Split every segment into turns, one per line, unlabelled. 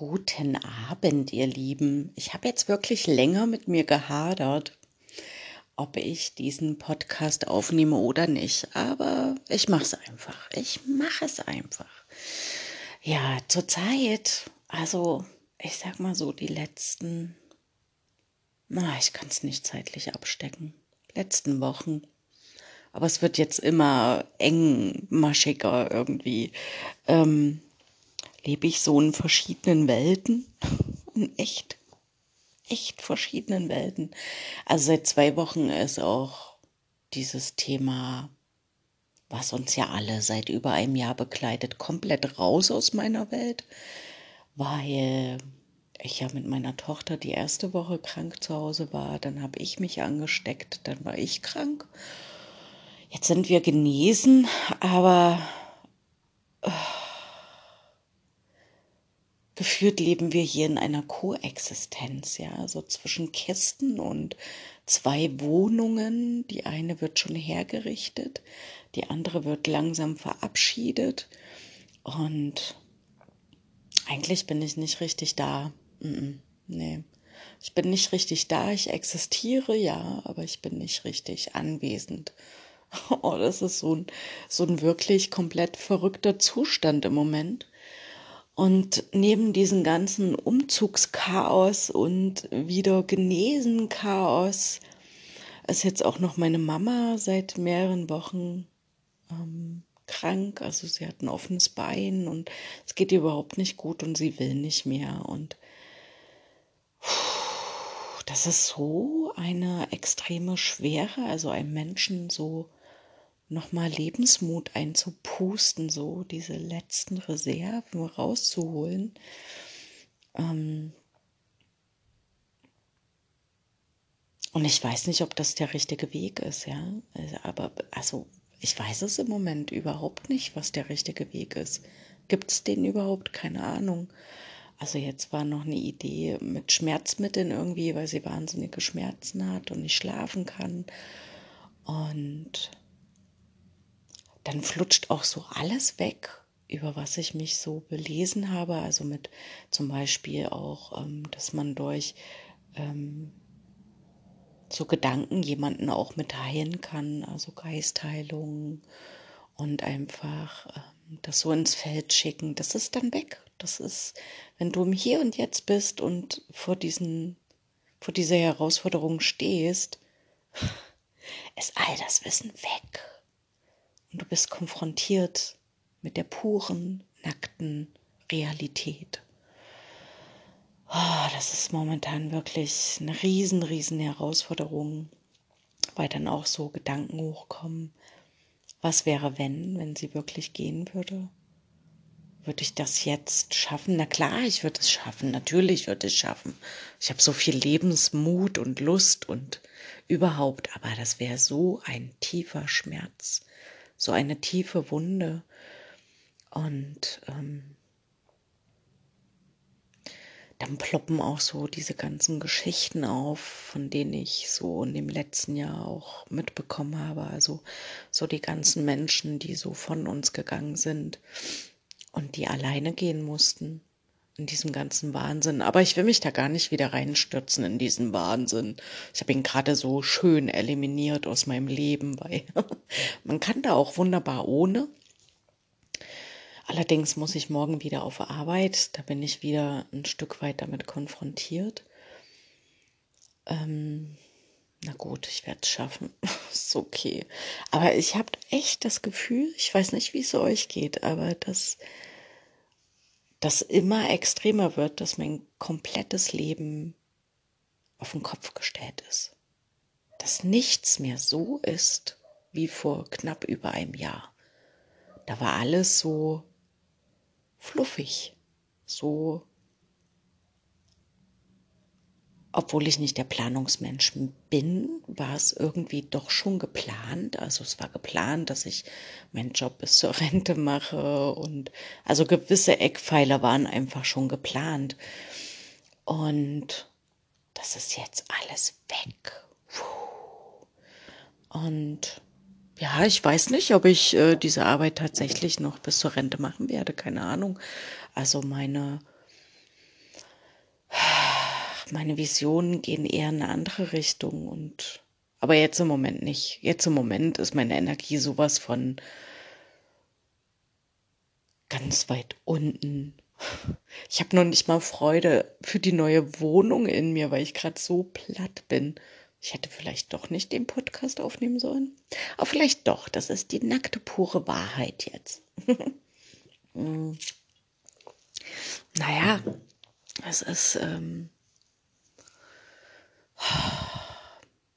Guten Abend, ihr Lieben. Ich habe jetzt wirklich länger mit mir gehadert, ob ich diesen Podcast aufnehme oder nicht. Aber ich mache es einfach. Ich mache es einfach. Ja, zurzeit, also ich sag mal so, die letzten, na, ich kann es nicht zeitlich abstecken, letzten Wochen. Aber es wird jetzt immer engmaschiger irgendwie. Ähm, lebe ich so in verschiedenen Welten. In echt, echt verschiedenen Welten. Also seit zwei Wochen ist auch dieses Thema, was uns ja alle seit über einem Jahr begleitet, komplett raus aus meiner Welt, weil ich ja mit meiner Tochter die erste Woche krank zu Hause war, dann habe ich mich angesteckt, dann war ich krank. Jetzt sind wir genesen, aber oh, gefühlt leben wir hier in einer Koexistenz, ja, so also zwischen Kisten und zwei Wohnungen. Die eine wird schon hergerichtet, die andere wird langsam verabschiedet und eigentlich bin ich nicht richtig da. Nee. Ich bin nicht richtig da, ich existiere, ja, aber ich bin nicht richtig anwesend. Oh, das ist so ein, so ein wirklich komplett verrückter Zustand im Moment. Und neben diesem ganzen Umzugschaos und wieder genesen Chaos ist jetzt auch noch meine Mama seit mehreren Wochen ähm, krank. Also sie hat ein offenes Bein und es geht ihr überhaupt nicht gut und sie will nicht mehr. Und das ist so eine extreme Schwere, also einem Menschen so nochmal Lebensmut einzupusten, so diese letzten Reserven rauszuholen. Ähm und ich weiß nicht, ob das der richtige Weg ist, ja. Also, aber also ich weiß es im Moment überhaupt nicht, was der richtige Weg ist. Gibt es den überhaupt? Keine Ahnung. Also jetzt war noch eine Idee mit Schmerzmitteln irgendwie, weil sie wahnsinnige Schmerzen hat und nicht schlafen kann. Und dann flutscht auch so alles weg, über was ich mich so belesen habe. Also mit zum Beispiel auch, ähm, dass man durch ähm, so Gedanken jemanden auch mit heilen kann, also Geistheilung und einfach ähm, das so ins Feld schicken. Das ist dann weg. Das ist, wenn du im Hier und Jetzt bist und vor diesen, vor dieser Herausforderung stehst, ist all das Wissen weg und du bist konfrontiert mit der puren, nackten Realität. Oh, das ist momentan wirklich eine riesen, riesen Herausforderung, weil dann auch so Gedanken hochkommen. Was wäre, wenn, wenn sie wirklich gehen würde? Würde ich das jetzt schaffen? Na klar, ich würde es schaffen. Natürlich würde ich es schaffen. Ich habe so viel Lebensmut und Lust und überhaupt, aber das wäre so ein tiefer Schmerz so eine tiefe Wunde. Und ähm, dann ploppen auch so diese ganzen Geschichten auf, von denen ich so in dem letzten Jahr auch mitbekommen habe. Also so die ganzen Menschen, die so von uns gegangen sind und die alleine gehen mussten in diesem ganzen Wahnsinn. Aber ich will mich da gar nicht wieder reinstürzen in diesen Wahnsinn. Ich habe ihn gerade so schön eliminiert aus meinem Leben, weil man kann da auch wunderbar ohne. Allerdings muss ich morgen wieder auf Arbeit. Da bin ich wieder ein Stück weit damit konfrontiert. Ähm, na gut, ich werde es schaffen. ist okay. Aber ich habe echt das Gefühl, ich weiß nicht, wie es euch geht, aber das das immer extremer wird, dass mein komplettes Leben auf den Kopf gestellt ist. Dass nichts mehr so ist wie vor knapp über einem Jahr. Da war alles so fluffig, so obwohl ich nicht der Planungsmensch bin, war es irgendwie doch schon geplant. Also es war geplant, dass ich meinen Job bis zur Rente mache und also gewisse Eckpfeiler waren einfach schon geplant. Und das ist jetzt alles weg. Und ja, ich weiß nicht, ob ich äh, diese Arbeit tatsächlich noch bis zur Rente machen werde. Keine Ahnung. Also meine meine Visionen gehen eher in eine andere Richtung und aber jetzt im Moment nicht. Jetzt im Moment ist meine Energie sowas von ganz weit unten. Ich habe noch nicht mal Freude für die neue Wohnung in mir, weil ich gerade so platt bin. Ich hätte vielleicht doch nicht den Podcast aufnehmen sollen. Aber vielleicht doch. Das ist die nackte, pure Wahrheit jetzt. Hm. naja, es ist. Ähm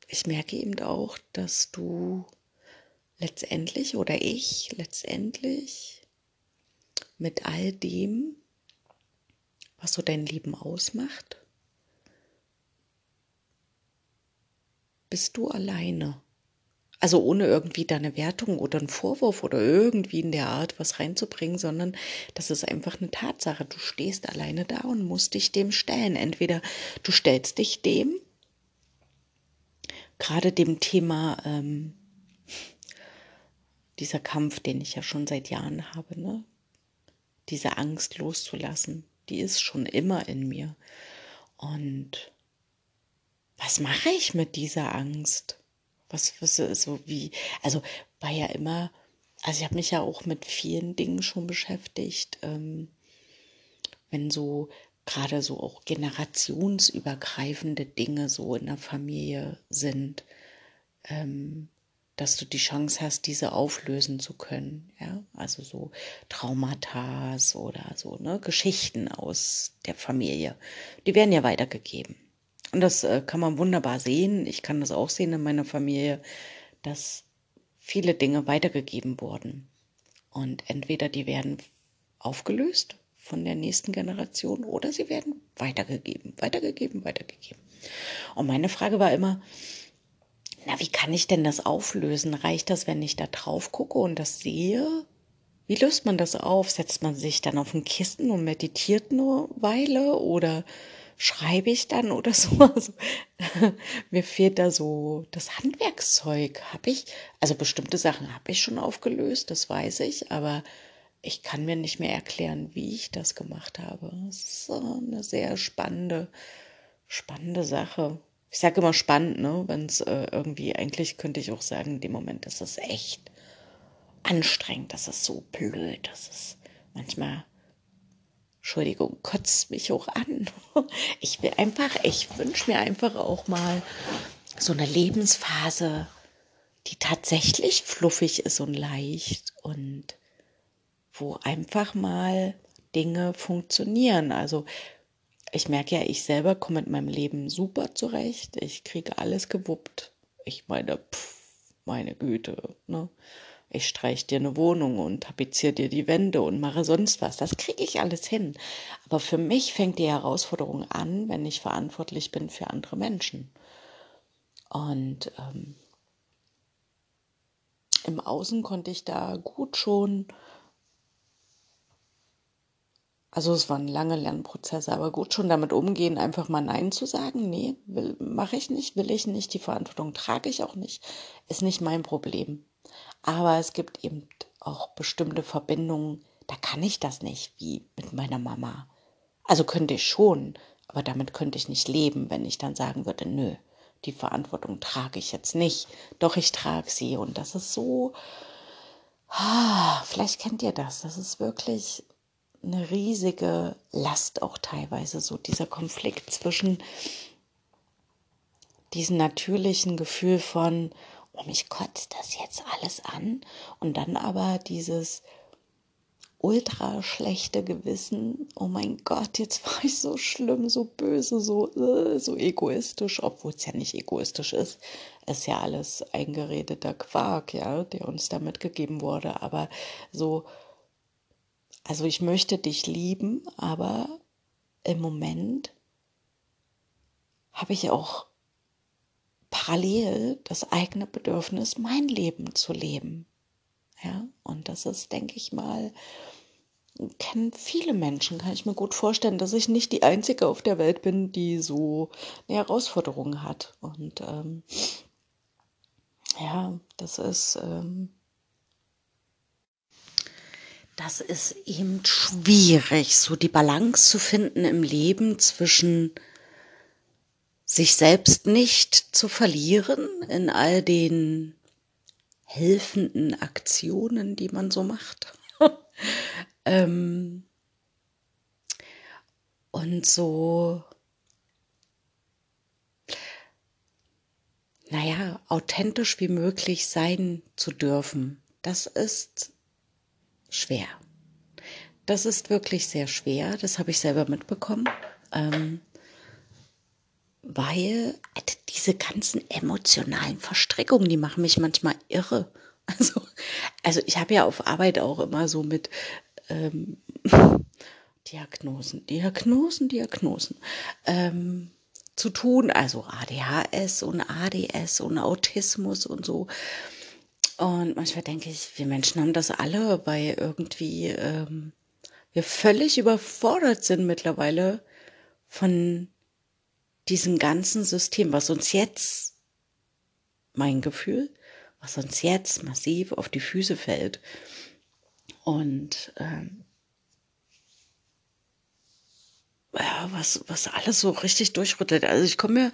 ich merke eben auch, dass du letztendlich oder ich letztendlich mit all dem, was so dein Leben ausmacht, bist du alleine. Also ohne irgendwie deine Wertung oder einen Vorwurf oder irgendwie in der Art was reinzubringen, sondern das ist einfach eine Tatsache. Du stehst alleine da und musst dich dem stellen. Entweder du stellst dich dem, gerade dem Thema ähm, dieser Kampf, den ich ja schon seit Jahren habe, ne? diese Angst loszulassen, die ist schon immer in mir. Und was mache ich mit dieser Angst? Was, was so wie, also war ja immer, also ich habe mich ja auch mit vielen Dingen schon beschäftigt, ähm, wenn so gerade so auch generationsübergreifende Dinge so in der Familie sind, ähm, dass du die Chance hast, diese auflösen zu können. Ja, also so Traumata oder so, ne, Geschichten aus der Familie. Die werden ja weitergegeben. Und das äh, kann man wunderbar sehen. Ich kann das auch sehen in meiner Familie, dass viele Dinge weitergegeben wurden. Und entweder die werden aufgelöst von der nächsten Generation oder sie werden weitergegeben, weitergegeben, weitergegeben. Und meine Frage war immer, na, wie kann ich denn das auflösen? Reicht das, wenn ich da drauf gucke und das sehe? Wie löst man das auf? Setzt man sich dann auf ein Kissen und meditiert eine Weile oder schreibe ich dann oder so? Also, mir fehlt da so das Handwerkszeug. Habe ich, also bestimmte Sachen habe ich schon aufgelöst, das weiß ich, aber ich kann mir nicht mehr erklären, wie ich das gemacht habe. Das ist eine sehr spannende, spannende Sache ich sage immer spannend, ne? Wenn es äh, irgendwie, eigentlich könnte ich auch sagen, in dem Moment ist es echt anstrengend, das ist so blöd, das ist manchmal, Entschuldigung, kotzt mich auch an. Ich will einfach, ich wünsche mir einfach auch mal so eine Lebensphase, die tatsächlich fluffig ist und leicht und wo einfach mal Dinge funktionieren. Also ich merke ja, ich selber komme mit meinem Leben super zurecht. Ich kriege alles gewuppt. Ich meine, pff, meine Güte, ne? Ich streich dir eine Wohnung und tapeziere dir die Wände und mache sonst was. Das kriege ich alles hin. Aber für mich fängt die Herausforderung an, wenn ich verantwortlich bin für andere Menschen. Und ähm, im Außen konnte ich da gut schon also es waren lange Lernprozesse, aber gut schon damit umgehen, einfach mal Nein zu sagen. Nee, mache ich nicht, will ich nicht, die Verantwortung trage ich auch nicht, ist nicht mein Problem. Aber es gibt eben auch bestimmte Verbindungen, da kann ich das nicht, wie mit meiner Mama. Also könnte ich schon, aber damit könnte ich nicht leben, wenn ich dann sagen würde, nö, die Verantwortung trage ich jetzt nicht. Doch ich trage sie und das ist so, ah, vielleicht kennt ihr das, das ist wirklich eine riesige Last auch teilweise, so dieser Konflikt zwischen diesem natürlichen Gefühl von, oh, mich kotzt das jetzt alles an und dann aber dieses ultra schlechte Gewissen, oh mein Gott, jetzt war ich so schlimm, so böse, so, äh, so egoistisch, obwohl es ja nicht egoistisch ist, ist ja alles eingeredeter Quark, ja, der uns da mitgegeben wurde, aber so also ich möchte dich lieben, aber im Moment habe ich auch parallel das eigene Bedürfnis, mein Leben zu leben. Ja, und das ist, denke ich mal, kennen viele Menschen, kann ich mir gut vorstellen, dass ich nicht die Einzige auf der Welt bin, die so eine Herausforderung hat. Und ähm, ja, das ist ähm, das ist eben schwierig, so die Balance zu finden im Leben zwischen sich selbst nicht zu verlieren in all den helfenden Aktionen, die man so macht. ähm, und so, naja, authentisch wie möglich sein zu dürfen. Das ist schwer. Das ist wirklich sehr schwer. Das habe ich selber mitbekommen. Ähm, weil diese ganzen emotionalen Verstrickungen, die machen mich manchmal irre. Also, also ich habe ja auf Arbeit auch immer so mit ähm, Diagnosen, Diagnosen, Diagnosen ähm, zu tun, also ADHS und ADS und Autismus und so. Und manchmal denke ich, wir Menschen haben das alle, weil irgendwie ähm, wir völlig überfordert sind mittlerweile von diesem ganzen System, was uns jetzt, mein Gefühl, was uns jetzt massiv auf die Füße fällt. Und ähm, ja, was, was alles so richtig durchrüttelt. Also ich komme mir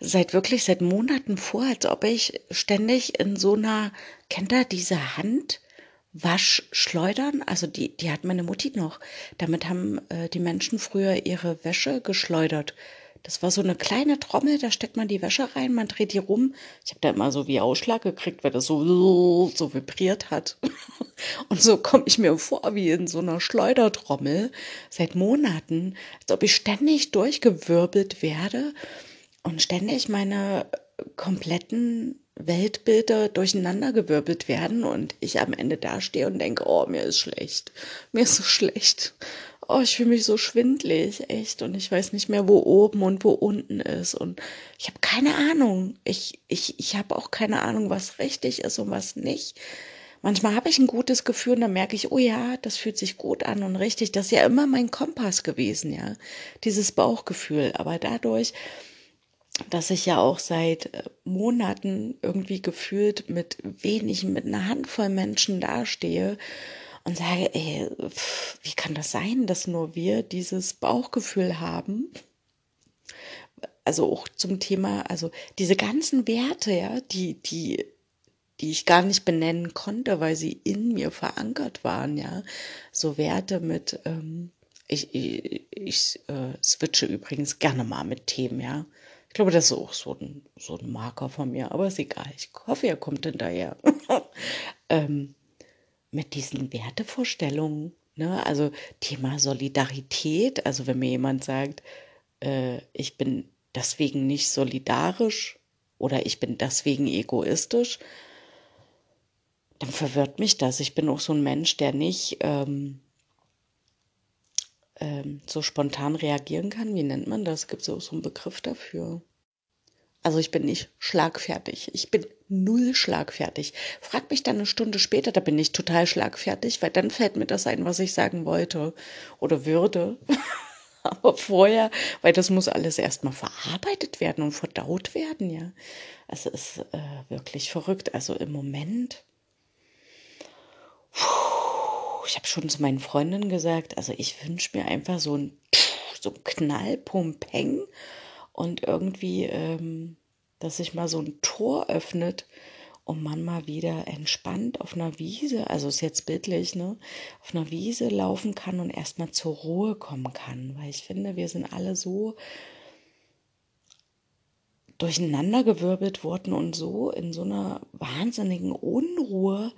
seit wirklich seit Monaten vor, als ob ich ständig in so einer, kennt ihr diese Hand? Waschschleudern, also die, die hat meine Mutti noch. Damit haben äh, die Menschen früher ihre Wäsche geschleudert. Das war so eine kleine Trommel, da steckt man die Wäsche rein, man dreht die rum. Ich habe da immer so wie Ausschlag gekriegt, weil das so, so vibriert hat. Und so komme ich mir vor wie in so einer Schleudertrommel seit Monaten, als ob ich ständig durchgewirbelt werde und ständig meine kompletten Weltbilder durcheinandergewirbelt werden und ich am Ende dastehe und denke, oh, mir ist schlecht. Mir ist so schlecht oh, ich fühle mich so schwindlig, echt, und ich weiß nicht mehr, wo oben und wo unten ist. Und ich habe keine Ahnung. Ich, ich, ich habe auch keine Ahnung, was richtig ist und was nicht. Manchmal habe ich ein gutes Gefühl und dann merke ich, oh ja, das fühlt sich gut an und richtig. Das ist ja immer mein Kompass gewesen, ja. Dieses Bauchgefühl. Aber dadurch, dass ich ja auch seit äh, Monaten irgendwie gefühlt mit wenig, mit einer Handvoll Menschen dastehe, und sage, ey, pff, wie kann das sein, dass nur wir dieses Bauchgefühl haben? Also auch zum Thema, also diese ganzen Werte, ja, die, die, die ich gar nicht benennen konnte, weil sie in mir verankert waren, ja. So Werte mit, ähm, ich, ich, ich äh, switche übrigens gerne mal mit Themen, ja. Ich glaube, das ist auch so ein, so ein Marker von mir, aber ist egal. Ich hoffe, er kommt hinterher. ähm, mit diesen Wertevorstellungen. Ne? Also Thema Solidarität. Also wenn mir jemand sagt, äh, ich bin deswegen nicht solidarisch oder ich bin deswegen egoistisch, dann verwirrt mich das. Ich bin auch so ein Mensch, der nicht ähm, ähm, so spontan reagieren kann. Wie nennt man das? Gibt es auch so einen Begriff dafür? Also ich bin nicht schlagfertig. Ich bin null schlagfertig. Frag mich dann eine Stunde später, da bin ich total schlagfertig, weil dann fällt mir das ein, was ich sagen wollte oder würde. Aber vorher, weil das muss alles erstmal verarbeitet werden und verdaut werden, ja. Also es ist äh, wirklich verrückt. Also im Moment, ich habe schon zu meinen Freundinnen gesagt, also ich wünsche mir einfach so ein, so ein Knallpumpeng und irgendwie, ähm, dass sich mal so ein Tor öffnet und man mal wieder entspannt auf einer Wiese, also ist jetzt bildlich, ne, auf einer Wiese laufen kann und erstmal zur Ruhe kommen kann, weil ich finde, wir sind alle so durcheinandergewirbelt worden und so in so einer wahnsinnigen Unruhe,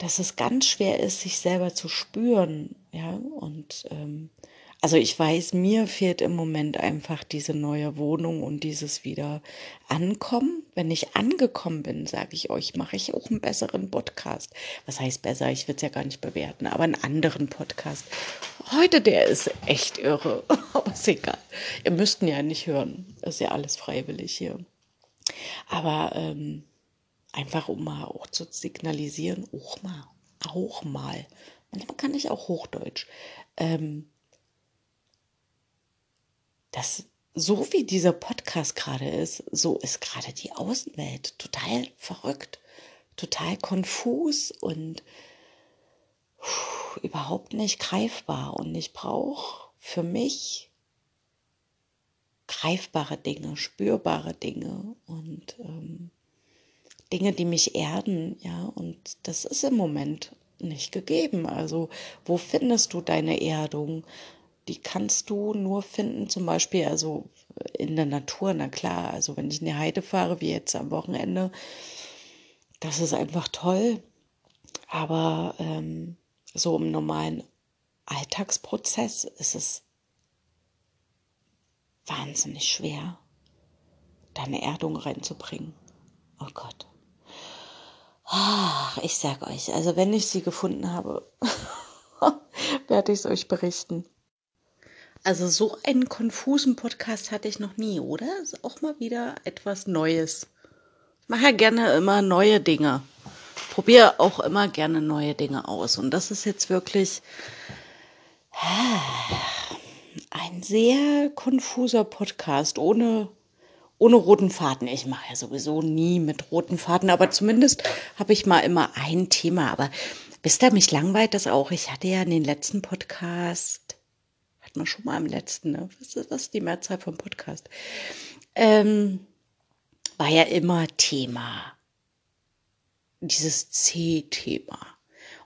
dass es ganz schwer ist, sich selber zu spüren, ja, und ähm, also ich weiß, mir fehlt im Moment einfach diese neue Wohnung und dieses wieder ankommen. Wenn ich angekommen bin, sage ich euch, mache ich auch einen besseren Podcast. Was heißt besser? Ich will es ja gar nicht bewerten, aber einen anderen Podcast. Heute der ist echt irre, aber ist egal. Ihr müsst ihn ja nicht hören. ist ja alles freiwillig hier. Aber ähm, einfach um mal auch zu signalisieren, auch mal, auch mal. Manchmal kann ich auch Hochdeutsch. Ähm, dass so wie dieser Podcast gerade ist, so ist gerade die Außenwelt total verrückt, total konfus und überhaupt nicht greifbar. Und ich brauche für mich greifbare Dinge, spürbare Dinge und ähm, Dinge, die mich erden, ja, und das ist im Moment nicht gegeben. Also, wo findest du deine Erdung? Die kannst du nur finden, zum Beispiel, also in der Natur, na klar, also wenn ich in die Heide fahre, wie jetzt am Wochenende, das ist einfach toll. Aber ähm, so im normalen Alltagsprozess ist es wahnsinnig schwer, deine Erdung reinzubringen. Oh Gott. Ach, ich sag euch, also wenn ich sie gefunden habe, werde ich es euch berichten. Also so einen konfusen Podcast hatte ich noch nie, oder? Ist auch mal wieder etwas Neues. Ich mache ja gerne immer neue Dinge. Probiere auch immer gerne neue Dinge aus. Und das ist jetzt wirklich ein sehr konfuser Podcast ohne, ohne roten Faden. Ich mache ja sowieso nie mit roten Faden, aber zumindest habe ich mal immer ein Thema. Aber bis da mich langweilt das auch. Ich hatte ja in den letzten Podcast, hat man schon mal im letzten, ne? Was ist das? Die Mehrzahl vom Podcast. Ähm, war ja immer Thema. Dieses C-Thema.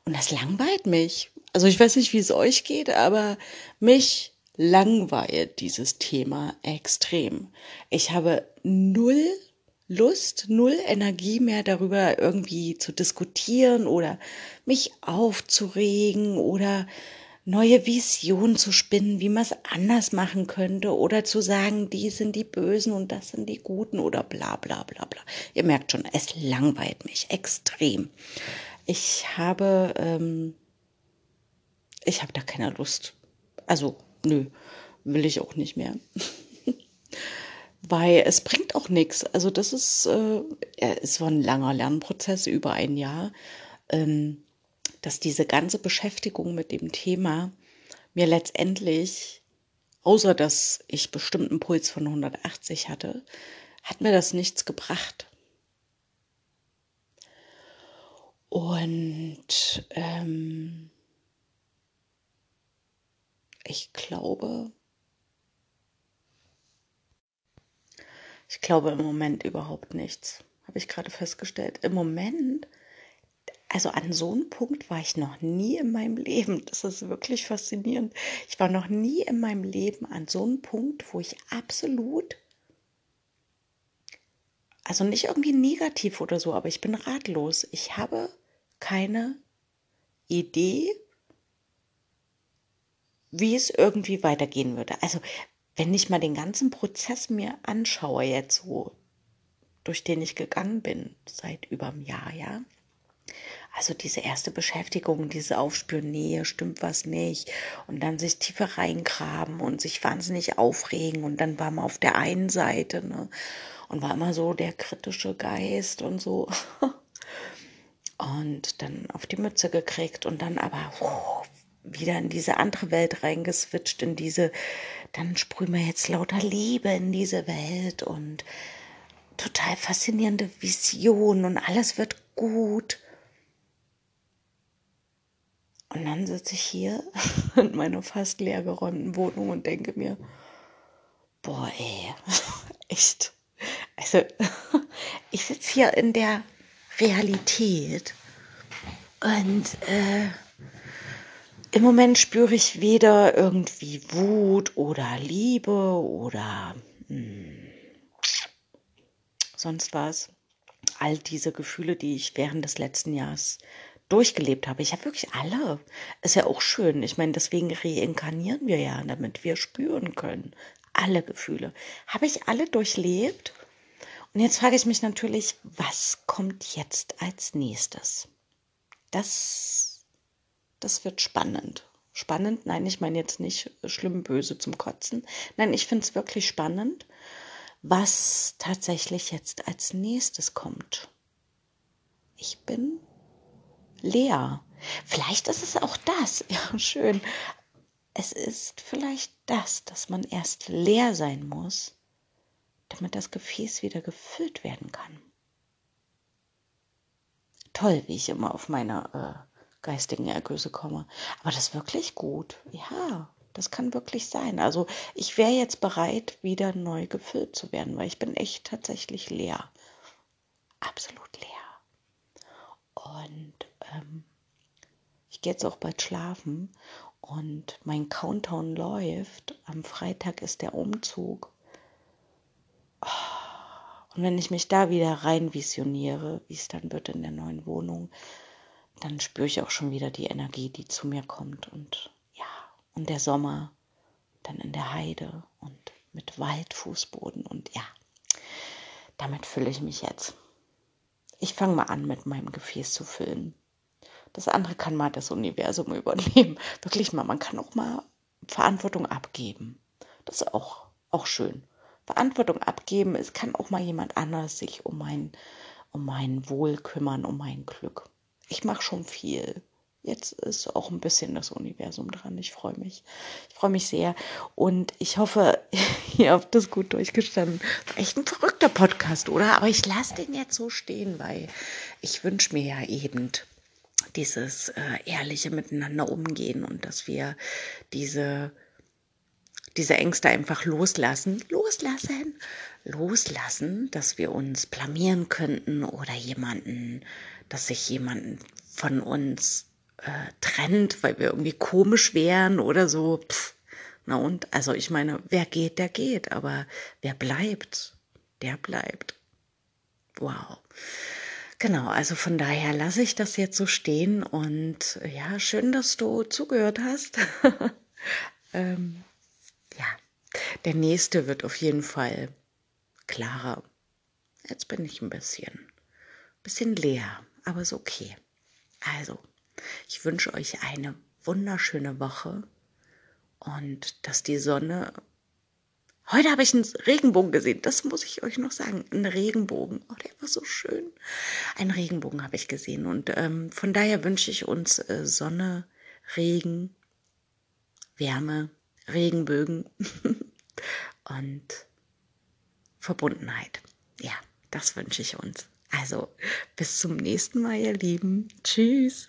Und das langweilt mich. Also ich weiß nicht, wie es euch geht, aber mich langweilt dieses Thema extrem. Ich habe null Lust, null Energie mehr darüber irgendwie zu diskutieren oder mich aufzuregen oder neue Visionen zu spinnen, wie man es anders machen könnte oder zu sagen, die sind die Bösen und das sind die Guten oder bla bla bla bla. Ihr merkt schon, es langweilt mich extrem. Ich habe, ähm, ich habe da keine Lust. Also nö, will ich auch nicht mehr. Weil es bringt auch nichts. Also das ist, äh, es war ein langer Lernprozess über ein Jahr, ähm, dass diese ganze Beschäftigung mit dem Thema mir letztendlich, außer dass ich bestimmten Puls von 180 hatte, hat mir das nichts gebracht. Und ähm, ich glaube, ich glaube im Moment überhaupt nichts. Habe ich gerade festgestellt. Im Moment, also an so einem Punkt war ich noch nie in meinem Leben. Das ist wirklich faszinierend. Ich war noch nie in meinem Leben an so einem Punkt, wo ich absolut, also nicht irgendwie negativ oder so, aber ich bin ratlos. Ich habe keine Idee, wie es irgendwie weitergehen würde. Also wenn ich mal den ganzen Prozess mir anschaue, jetzt so, durch den ich gegangen bin, seit über einem Jahr, ja. Also diese erste Beschäftigung, diese Aufspüren, nee, stimmt was nicht. Und dann sich tiefer reingraben und sich wahnsinnig aufregen. Und dann war man auf der einen Seite, ne? Und war immer so der kritische Geist und so. Und dann auf die Mütze gekriegt und dann aber wieder in diese andere Welt reingeswitcht, in diese, dann sprühen wir jetzt lauter Liebe in diese Welt und total faszinierende Visionen und alles wird gut. Und dann sitze ich hier in meiner fast leergeräumten Wohnung und denke mir, boah, ey, echt. Also, ich sitze hier in der Realität und äh, im Moment spüre ich weder irgendwie Wut oder Liebe oder mh, hm, sonst was. All diese Gefühle, die ich während des letzten Jahres durchgelebt habe. Ich habe wirklich alle. Ist ja auch schön. Ich meine, deswegen reinkarnieren wir ja, damit wir spüren können. Alle Gefühle. Habe ich alle durchlebt? Und jetzt frage ich mich natürlich, was kommt jetzt als nächstes? Das das wird spannend. Spannend, nein, ich meine jetzt nicht schlimm böse zum Kotzen. Nein, ich finde es wirklich spannend, was tatsächlich jetzt als nächstes kommt. Ich bin leer. Vielleicht ist es auch das. Ja, schön. Es ist vielleicht das, dass man erst leer sein muss, damit das Gefäß wieder gefüllt werden kann. Toll, wie ich immer auf meiner äh, geistigen Ergüsse komme. Aber das ist wirklich gut. Ja, Das kann wirklich sein. Also ich wäre jetzt bereit, wieder neu gefüllt zu werden, weil ich bin echt tatsächlich leer. Absolut leer. Und ähm, ich gehe jetzt auch bald schlafen und mein Countdown läuft. Am Freitag ist der Umzug. Und wenn ich mich da wieder rein visioniere, wie es dann wird in der neuen Wohnung, dann spüre ich auch schon wieder die Energie, die zu mir kommt. Und ja, und der Sommer dann in der Heide und mit Waldfußboden. Und ja, damit fülle ich mich jetzt. Ich fange mal an, mit meinem Gefäß zu füllen. Das andere kann mal das Universum übernehmen. Wirklich mal, man kann auch mal Verantwortung abgeben. Das ist auch, auch schön. Verantwortung abgeben, es kann auch mal jemand anderes sich um mein, um mein Wohl kümmern, um mein Glück. Ich mache schon viel. Jetzt ist auch ein bisschen das Universum dran. Ich freue mich. Ich freue mich sehr. Und ich hoffe, ihr habt das gut durchgestanden. Echt ein verrückter Podcast, oder? Aber ich lasse den jetzt so stehen, weil ich wünsche mir ja eben dieses äh, ehrliche Miteinander umgehen und dass wir diese, diese Ängste einfach loslassen. Loslassen. Loslassen, dass wir uns blamieren könnten oder jemanden, dass sich jemanden von uns äh, trennt, weil wir irgendwie komisch wären oder so. Pff, na und? Also ich meine, wer geht, der geht, aber wer bleibt, der bleibt. Wow. Genau, also von daher lasse ich das jetzt so stehen und ja, schön, dass du zugehört hast. ähm, ja, der nächste wird auf jeden Fall klarer. Jetzt bin ich ein bisschen, bisschen leer, aber ist okay. Also, ich wünsche euch eine wunderschöne Woche und dass die Sonne. Heute habe ich einen Regenbogen gesehen, das muss ich euch noch sagen. Ein Regenbogen. Oh, der war so schön. Ein Regenbogen habe ich gesehen. Und ähm, von daher wünsche ich uns äh, Sonne, Regen, Wärme, Regenbögen und Verbundenheit. Ja, das wünsche ich uns. Also, bis zum nächsten Mal, ihr Lieben. Tschüss.